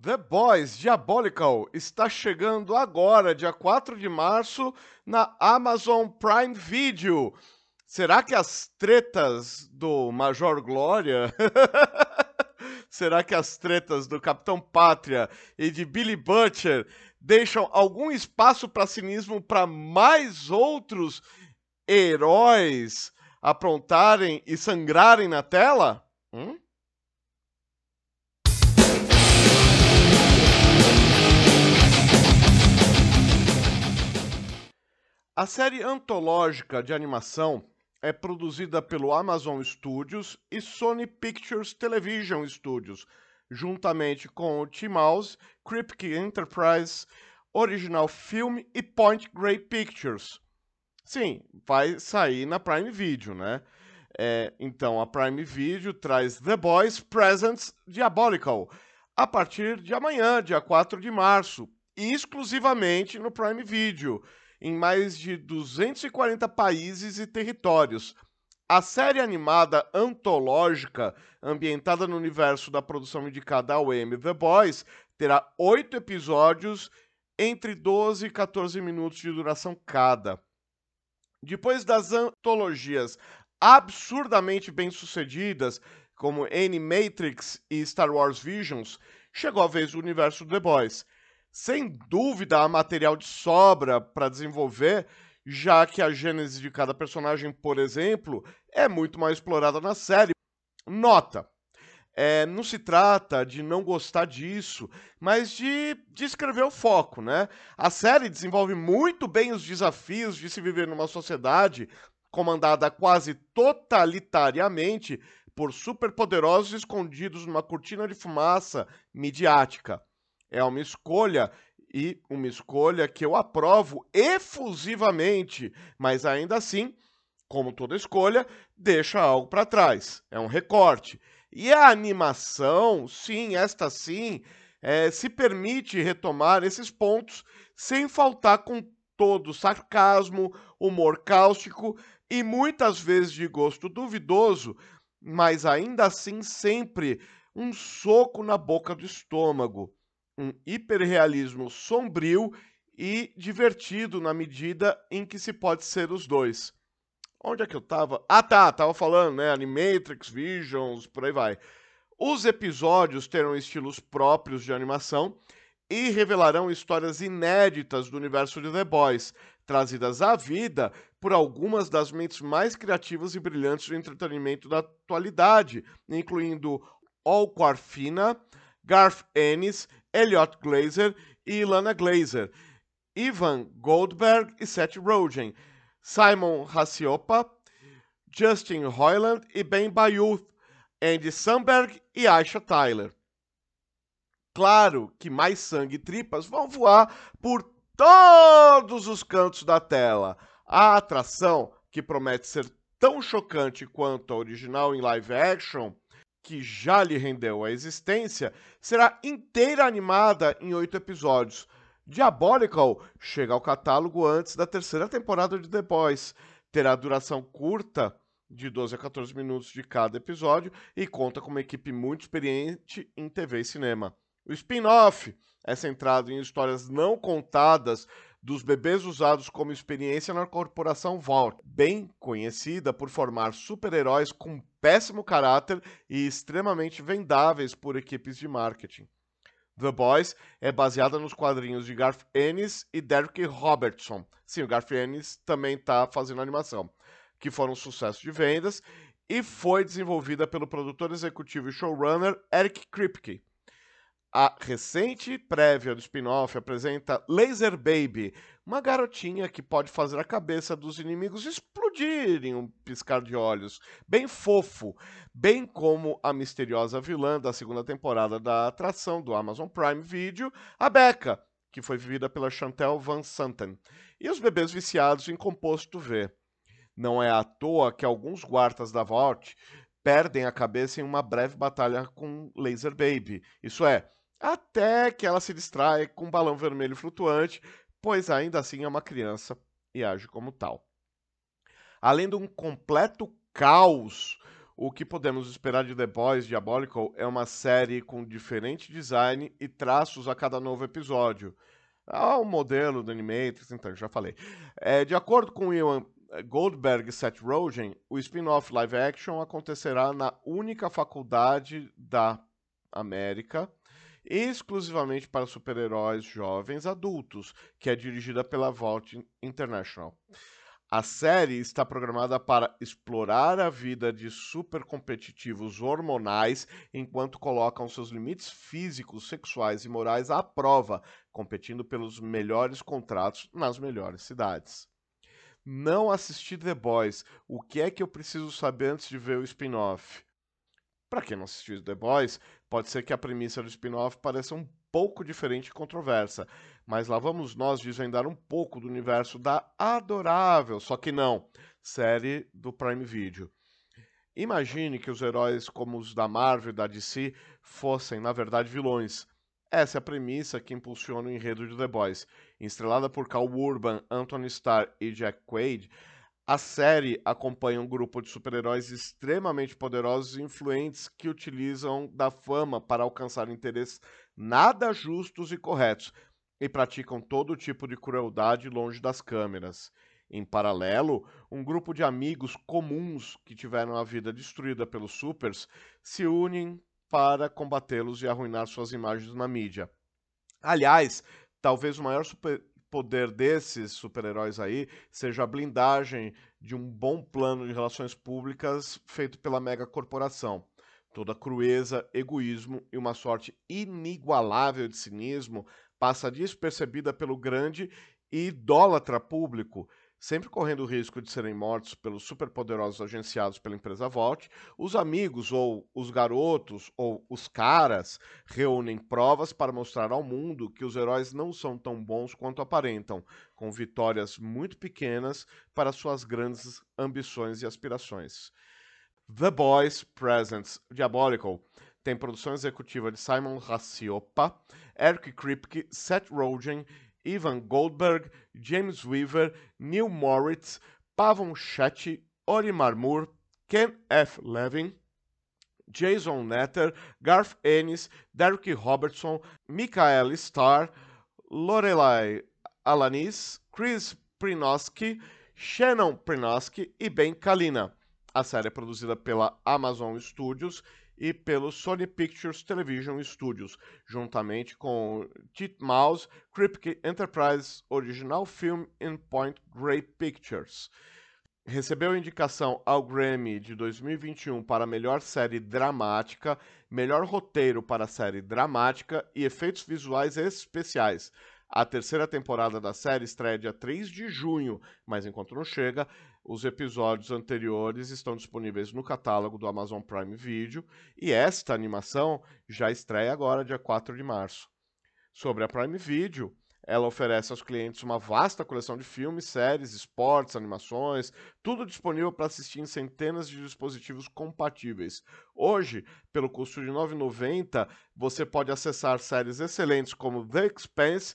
The Boys Diabolical está chegando agora, dia 4 de março, na Amazon Prime Video. Será que as tretas do Major Glória. Será que as tretas do Capitão Pátria e de Billy Butcher deixam algum espaço para cinismo para mais outros heróis aprontarem e sangrarem na tela? Hum? A série antológica de animação é produzida pelo Amazon Studios e Sony Pictures Television Studios, juntamente com o T-Mouse, Kripke Enterprise, Original Film e Point Grey Pictures. Sim, vai sair na Prime Video, né? É, então a Prime Video traz The Boys Presents Diabolical a partir de amanhã, dia 4 de março, exclusivamente no Prime Video em mais de 240 países e territórios. A série animada antológica, ambientada no universo da produção indicada ao Emmy The Boys, terá oito episódios entre 12 e 14 minutos de duração cada. Depois das antologias absurdamente bem-sucedidas, como Animatrix e Star Wars Visions, chegou a vez do universo The Boys. Sem dúvida, há material de sobra para desenvolver, já que a gênese de cada personagem, por exemplo, é muito mais explorada na série. Nota: é, não se trata de não gostar disso, mas de descrever o foco, né? A série desenvolve muito bem os desafios de se viver numa sociedade comandada quase totalitariamente por superpoderosos escondidos numa cortina de fumaça midiática. É uma escolha e uma escolha que eu aprovo efusivamente, mas ainda assim, como toda escolha, deixa algo para trás. É um recorte. E a animação, sim, esta sim, é, se permite retomar esses pontos sem faltar com todo sarcasmo, humor cáustico e muitas vezes de gosto duvidoso, mas ainda assim sempre um soco na boca do estômago um hiperrealismo sombrio e divertido na medida em que se pode ser os dois. Onde é que eu tava? Ah, tá, tava falando, né? Animatrix, Visions, por aí vai. Os episódios terão estilos próprios de animação e revelarão histórias inéditas do universo de The Boys, trazidas à vida por algumas das mentes mais criativas e brilhantes do entretenimento da atualidade, incluindo Al Quarfina, Garth Ennis Elliot Glazer e Ilana Glazer, Ivan Goldberg e Seth Rogen, Simon Rasiopa, Justin Roiland e Ben Bayouth, Andy Samberg e Aisha Tyler. Claro que mais sangue e tripas vão voar por todos os cantos da tela. A atração, que promete ser tão chocante quanto a original em live action, que já lhe rendeu a existência, será inteira animada em oito episódios. Diabolical chega ao catálogo antes da terceira temporada de The Boys. Terá duração curta, de 12 a 14 minutos de cada episódio, e conta com uma equipe muito experiente em TV e cinema. O spin-off é centrado em histórias não contadas dos bebês usados como experiência na corporação Vault, bem conhecida por formar super-heróis com péssimo caráter e extremamente vendáveis por equipes de marketing. The Boys é baseada nos quadrinhos de Garth Ennis e Derek Robertson. Sim, o Garth Ennis também está fazendo animação, que foram um sucesso de vendas e foi desenvolvida pelo produtor executivo e showrunner Eric Kripke. A recente prévia do spin-off apresenta Laser Baby, uma garotinha que pode fazer a cabeça dos inimigos explodir em um piscar de olhos. Bem fofo, bem como a misteriosa vilã da segunda temporada da atração do Amazon Prime Video, a Becca, que foi vivida pela Chantel Van Santen, e os bebês viciados em composto V. Não é à toa que alguns guardas da Vault perdem a cabeça em uma breve batalha com Laser Baby. Isso é, até que ela se distrai com um balão vermelho flutuante, pois ainda assim é uma criança e age como tal. Além de um completo caos, o que podemos esperar de The Boys Diabolical é uma série com diferente design e traços a cada novo episódio. Ah, o modelo do Animatrix, então, já falei. É, de acordo com Ian Goldberg e Seth Rogen, o spin-off live action acontecerá na única faculdade da América, exclusivamente para super-heróis jovens adultos, que é dirigida pela Vault International. A série está programada para explorar a vida de supercompetitivos hormonais enquanto colocam seus limites físicos, sexuais e morais à prova, competindo pelos melhores contratos nas melhores cidades. Não assisti The Boys. O que é que eu preciso saber antes de ver o spin-off? Para quem não assistiu The Boys, pode ser que a premissa do spin-off pareça um pouco diferente e controversa, mas lá vamos nós desvendar um pouco do universo da adorável, só que não, série do Prime Video. Imagine que os heróis como os da Marvel e da DC fossem, na verdade, vilões. Essa é a premissa que impulsiona o enredo de The Boys. Estrelada por Cal Urban, Anthony Starr e Jack Quaid, a série acompanha um grupo de super-heróis extremamente poderosos e influentes que utilizam da fama para alcançar interesses nada justos e corretos, e praticam todo tipo de crueldade longe das câmeras. Em paralelo, um grupo de amigos comuns que tiveram a vida destruída pelos supers se unem para combatê-los e arruinar suas imagens na mídia. Aliás, talvez o maior super poder desses super-heróis aí seja a blindagem de um bom plano de relações públicas feito pela mega corporação. Toda crueza, egoísmo e uma sorte inigualável de cinismo passa despercebida pelo grande e idólatra público, sempre correndo o risco de serem mortos pelos superpoderosos agenciados pela empresa Vault, os amigos ou os garotos ou os caras reúnem provas para mostrar ao mundo que os heróis não são tão bons quanto aparentam, com vitórias muito pequenas para suas grandes ambições e aspirações. The Boys Presents Diabolical tem produção executiva de Simon Racioppa, Eric Kripke, Seth Rogen, Ivan Goldberg, James Weaver, Neil Moritz, Pavon Shetty, Olimar Moore, Ken F. Levin, Jason Netter, Garth Ennis, Derek Robertson, Michael Starr, Lorelai Alanis, Chris Prinoski, Shannon Prinoski e Ben Kalina. A série é produzida pela Amazon Studios e pelo Sony Pictures Television Studios, juntamente com Titmouse, Kripke Enterprise Original Film and Point Grey Pictures. Recebeu indicação ao Grammy de 2021 para melhor série dramática, melhor roteiro para série dramática e efeitos visuais especiais. A terceira temporada da série estreia dia 3 de junho, mas enquanto não chega, os episódios anteriores estão disponíveis no catálogo do Amazon Prime Video e esta animação já estreia agora, dia 4 de março. Sobre a Prime Video, ela oferece aos clientes uma vasta coleção de filmes, séries, esportes, animações, tudo disponível para assistir em centenas de dispositivos compatíveis. Hoje, pelo custo de R$ 9,90, você pode acessar séries excelentes como The Expanse